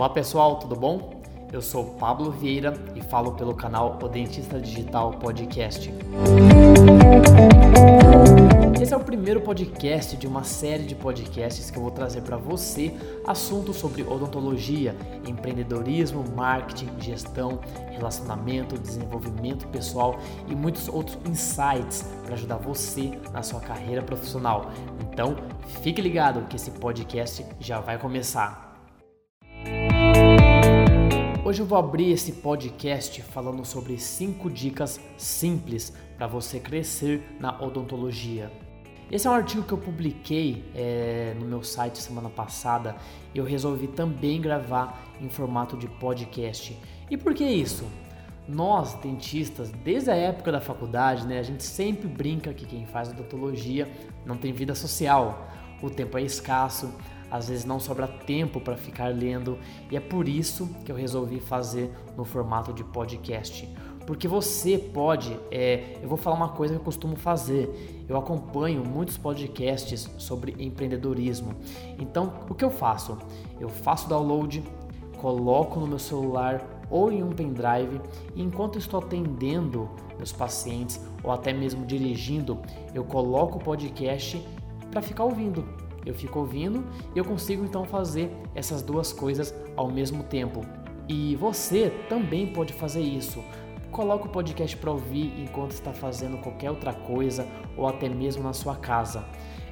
Olá pessoal, tudo bom? Eu sou Pablo Vieira e falo pelo canal O Dentista Digital Podcast. Esse é o primeiro podcast de uma série de podcasts que eu vou trazer para você assuntos sobre odontologia, empreendedorismo, marketing, gestão, relacionamento, desenvolvimento pessoal e muitos outros insights para ajudar você na sua carreira profissional. Então, fique ligado que esse podcast já vai começar. Hoje eu vou abrir esse podcast falando sobre 5 dicas simples para você crescer na odontologia. Esse é um artigo que eu publiquei é, no meu site semana passada eu resolvi também gravar em formato de podcast. E por que isso? Nós, dentistas, desde a época da faculdade, né, a gente sempre brinca que quem faz odontologia não tem vida social. O tempo é escasso, às vezes não sobra tempo para ficar lendo e é por isso que eu resolvi fazer no formato de podcast. Porque você pode, é, eu vou falar uma coisa que eu costumo fazer. Eu acompanho muitos podcasts sobre empreendedorismo. Então, o que eu faço? Eu faço download, coloco no meu celular ou em um pendrive e enquanto estou atendendo meus pacientes ou até mesmo dirigindo, eu coloco o podcast para ficar ouvindo eu fico ouvindo e eu consigo então fazer essas duas coisas ao mesmo tempo. E você também pode fazer isso. Coloque o podcast para ouvir enquanto está fazendo qualquer outra coisa ou até mesmo na sua casa.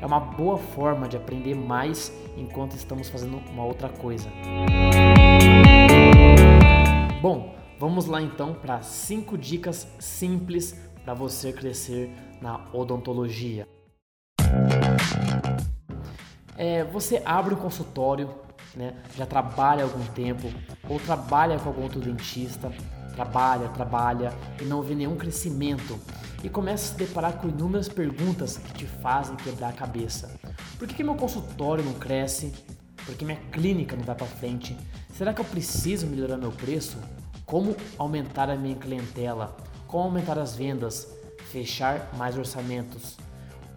É uma boa forma de aprender mais enquanto estamos fazendo uma outra coisa. Bom, vamos lá então para cinco dicas simples para você crescer na odontologia. É, você abre um consultório, né, já trabalha algum tempo, ou trabalha com algum outro dentista, trabalha, trabalha e não vê nenhum crescimento e começa a se deparar com inúmeras perguntas que te fazem quebrar a cabeça. Por que, que meu consultório não cresce? Por que minha clínica não vai para frente? Será que eu preciso melhorar meu preço? Como aumentar a minha clientela? Como aumentar as vendas? Fechar mais orçamentos?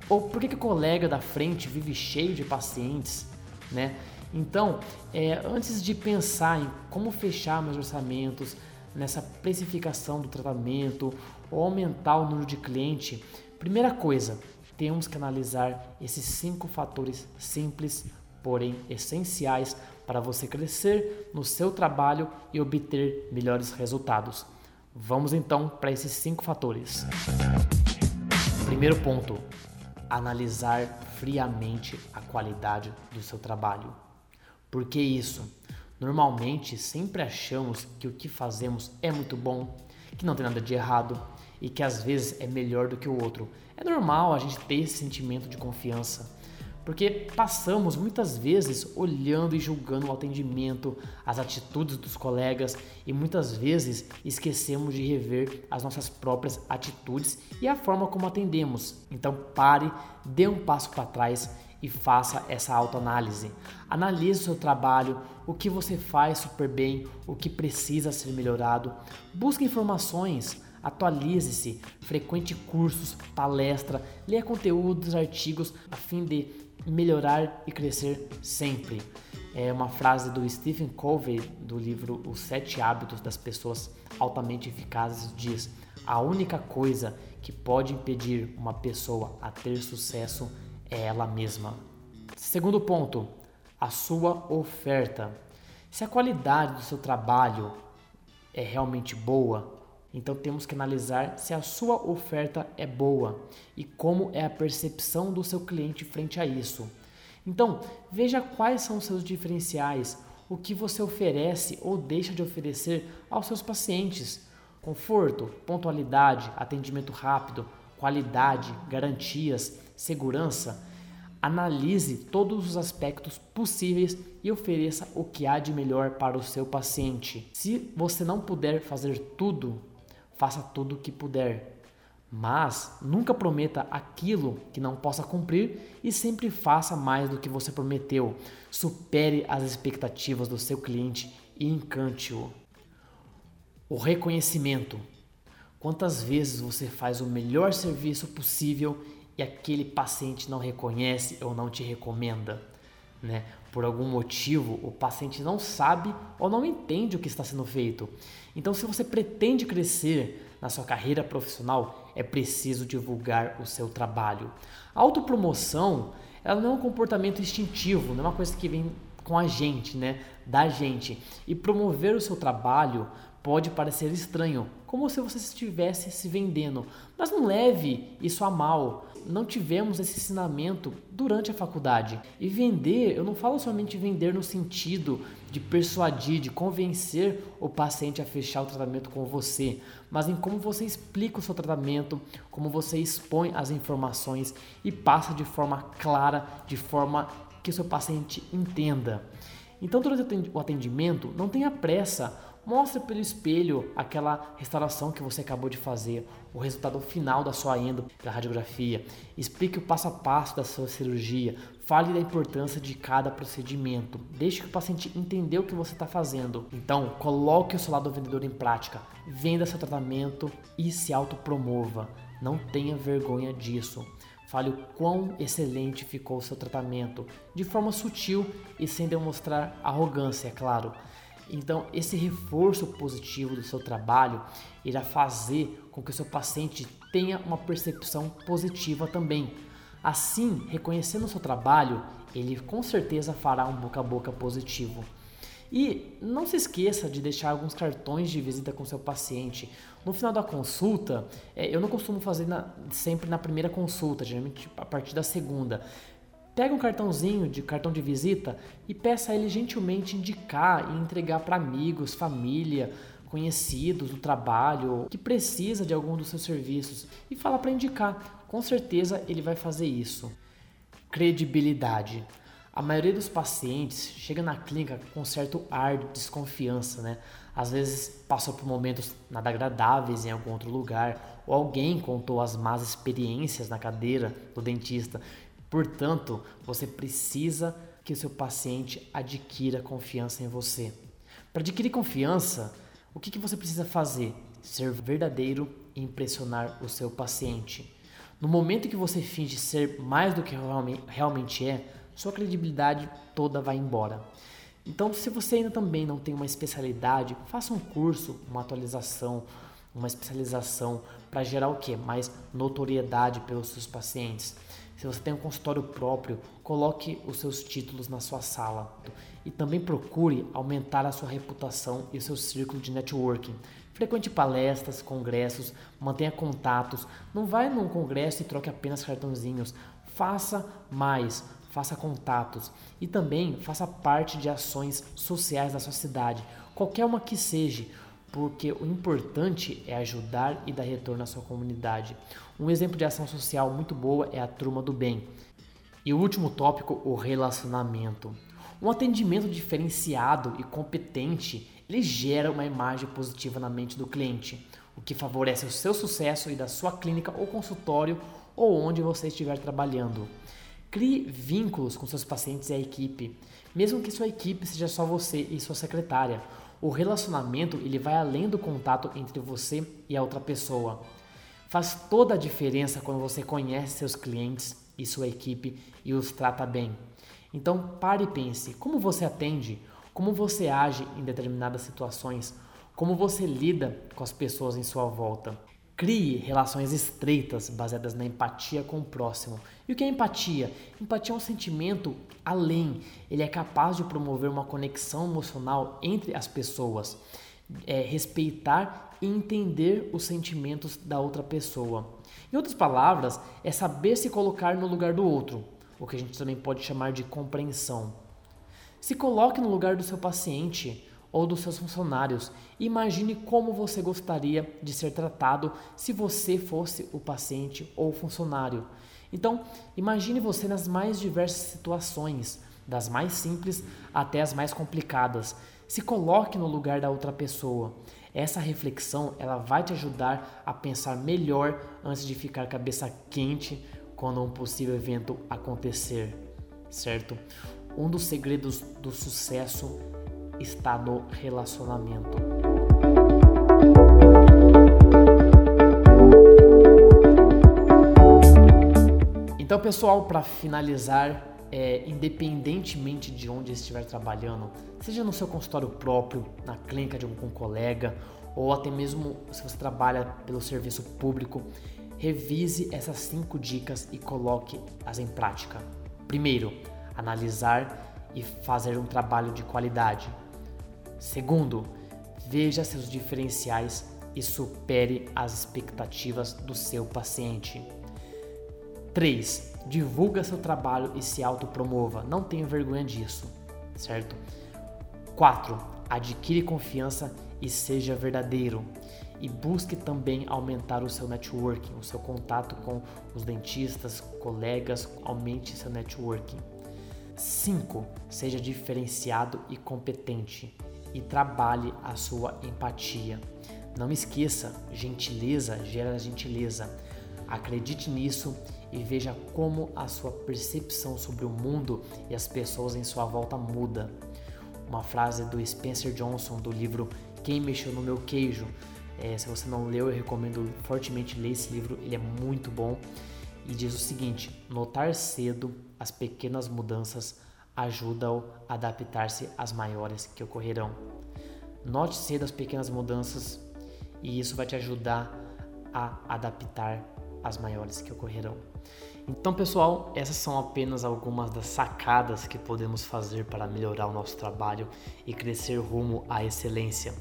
Ou por que, que o colega da frente vive cheio de pacientes, né? Então, é, antes de pensar em como fechar meus orçamentos, nessa precificação do tratamento ou aumentar o número de cliente, primeira coisa, temos que analisar esses cinco fatores simples, porém essenciais para você crescer no seu trabalho e obter melhores resultados. Vamos então para esses cinco fatores. Primeiro ponto: analisar friamente a qualidade do seu trabalho. Por que isso? Normalmente sempre achamos que o que fazemos é muito bom, que não tem nada de errado e que às vezes é melhor do que o outro. É normal a gente ter esse sentimento de confiança, porque passamos muitas vezes olhando e julgando o atendimento, as atitudes dos colegas e muitas vezes esquecemos de rever as nossas próprias atitudes e a forma como atendemos. Então pare, dê um passo para trás e faça essa autoanálise. Analise o seu trabalho, o que você faz super bem, o que precisa ser melhorado. Busque informações, atualize-se, frequente cursos, palestra, leia conteúdos, artigos a fim de melhorar e crescer sempre. É uma frase do Stephen Covey do livro Os Sete Hábitos das Pessoas Altamente Eficazes diz: a única coisa que pode impedir uma pessoa a ter sucesso é ela mesma. Segundo ponto, a sua oferta. Se a qualidade do seu trabalho é realmente boa, então temos que analisar se a sua oferta é boa e como é a percepção do seu cliente frente a isso. Então, veja quais são os seus diferenciais, o que você oferece ou deixa de oferecer aos seus pacientes. Conforto, pontualidade, atendimento rápido, qualidade, garantias, segurança. Analise todos os aspectos possíveis e ofereça o que há de melhor para o seu paciente. Se você não puder fazer tudo, faça tudo o que puder. Mas nunca prometa aquilo que não possa cumprir e sempre faça mais do que você prometeu. Supere as expectativas do seu cliente e encante-o. O reconhecimento. Quantas vezes você faz o melhor serviço possível e aquele paciente não reconhece ou não te recomenda? Né? Por algum motivo, o paciente não sabe ou não entende o que está sendo feito. Então, se você pretende crescer na sua carreira profissional, é preciso divulgar o seu trabalho. A autopromoção, ela não é um comportamento instintivo, não é uma coisa que vem com a gente, né? Da gente. E promover o seu trabalho pode parecer estranho, como se você estivesse se vendendo, mas não leve isso a mal. Não tivemos esse ensinamento durante a faculdade. E vender, eu não falo somente vender no sentido de persuadir, de convencer o paciente a fechar o tratamento com você, mas em como você explica o seu tratamento, como você expõe as informações e passa de forma clara, de forma que o seu paciente entenda. Então, durante o atendimento, não tenha pressa Mostre pelo espelho aquela restauração que você acabou de fazer, o resultado final da sua endo da radiografia. Explique o passo a passo da sua cirurgia. Fale da importância de cada procedimento. Deixe que o paciente entenda o que você está fazendo. Então, coloque o seu lado vendedor em prática. Venda seu tratamento e se autopromova. Não tenha vergonha disso. Fale o quão excelente ficou o seu tratamento, de forma sutil e sem demonstrar arrogância, é claro. Então, esse reforço positivo do seu trabalho irá fazer com que o seu paciente tenha uma percepção positiva também. Assim, reconhecendo o seu trabalho, ele com certeza fará um boca a boca positivo. E não se esqueça de deixar alguns cartões de visita com seu paciente. No final da consulta, é, eu não costumo fazer na, sempre na primeira consulta, geralmente a partir da segunda. Pega um cartãozinho de cartão de visita e peça a ele gentilmente indicar e entregar para amigos, família, conhecidos do trabalho que precisa de algum dos seus serviços e fala para indicar. Com certeza ele vai fazer isso. Credibilidade. A maioria dos pacientes chega na clínica com certo ar de desconfiança, né? Às vezes passou por momentos nada agradáveis em algum outro lugar, ou alguém contou as más experiências na cadeira do dentista Portanto, você precisa que o seu paciente adquira confiança em você. Para adquirir confiança, o que, que você precisa fazer? Ser verdadeiro e impressionar o seu paciente. No momento que você finge ser mais do que realmente é, sua credibilidade toda vai embora. Então, se você ainda também não tem uma especialidade, faça um curso, uma atualização, uma especialização para gerar o que? Mais notoriedade pelos seus pacientes. Se você tem um consultório próprio, coloque os seus títulos na sua sala e também procure aumentar a sua reputação e o seu círculo de networking. Frequente palestras, congressos, mantenha contatos. Não vai num congresso e troque apenas cartãozinhos. Faça mais, faça contatos e também faça parte de ações sociais da sua cidade, qualquer uma que seja porque o importante é ajudar e dar retorno à sua comunidade. Um exemplo de ação social muito boa é a Turma do Bem. E o último tópico, o relacionamento. Um atendimento diferenciado e competente, ele gera uma imagem positiva na mente do cliente, o que favorece o seu sucesso e da sua clínica ou consultório ou onde você estiver trabalhando. Crie vínculos com seus pacientes e a equipe, mesmo que sua equipe seja só você e sua secretária. O relacionamento ele vai além do contato entre você e a outra pessoa. Faz toda a diferença quando você conhece seus clientes e sua equipe e os trata bem. Então pare e pense: como você atende? Como você age em determinadas situações? Como você lida com as pessoas em sua volta? Crie relações estreitas baseadas na empatia com o próximo. E o que é empatia? Empatia é um sentimento além. Ele é capaz de promover uma conexão emocional entre as pessoas, é, respeitar e entender os sentimentos da outra pessoa. Em outras palavras, é saber se colocar no lugar do outro, o que a gente também pode chamar de compreensão. Se coloque no lugar do seu paciente ou dos seus funcionários. Imagine como você gostaria de ser tratado se você fosse o paciente ou o funcionário. Então, imagine você nas mais diversas situações, das mais simples até as mais complicadas. Se coloque no lugar da outra pessoa. Essa reflexão, ela vai te ajudar a pensar melhor antes de ficar cabeça quente quando um possível evento acontecer, certo? Um dos segredos do sucesso está no relacionamento. Então, pessoal, para finalizar, é, independentemente de onde estiver trabalhando, seja no seu consultório próprio, na clínica de algum colega, ou até mesmo se você trabalha pelo serviço público, revise essas cinco dicas e coloque-as em prática. Primeiro, analisar e fazer um trabalho de qualidade. Segundo, veja seus diferenciais e supere as expectativas do seu paciente. 3. Divulga seu trabalho e se autopromova. Não tenha vergonha disso, certo? 4. Adquire confiança e seja verdadeiro. E busque também aumentar o seu networking, o seu contato com os dentistas, colegas, aumente seu networking. 5. Seja diferenciado e competente e trabalhe a sua empatia. Não esqueça, gentileza gera gentileza. Acredite nisso e veja como a sua percepção sobre o mundo e as pessoas em sua volta muda. Uma frase do Spencer Johnson do livro Quem Mexeu no Meu Queijo. É, se você não leu, eu recomendo fortemente ler esse livro, ele é muito bom. E diz o seguinte: notar cedo as pequenas mudanças ajuda-o a adaptar-se às maiores que ocorrerão. Note cedo as pequenas mudanças e isso vai te ajudar a adaptar as maiores que ocorrerão. Então, pessoal, essas são apenas algumas das sacadas que podemos fazer para melhorar o nosso trabalho e crescer rumo à excelência.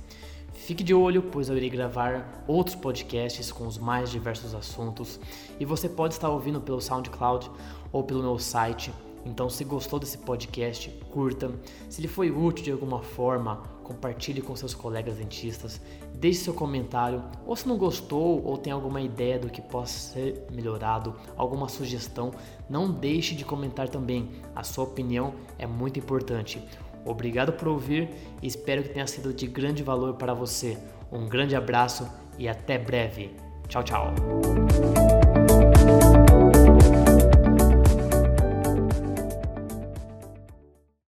Fique de olho, pois eu irei gravar outros podcasts com os mais diversos assuntos e você pode estar ouvindo pelo SoundCloud ou pelo meu site então, se gostou desse podcast, curta. Se ele foi útil de alguma forma, compartilhe com seus colegas dentistas. Deixe seu comentário. Ou se não gostou ou tem alguma ideia do que possa ser melhorado, alguma sugestão, não deixe de comentar também. A sua opinião é muito importante. Obrigado por ouvir e espero que tenha sido de grande valor para você. Um grande abraço e até breve. Tchau, tchau.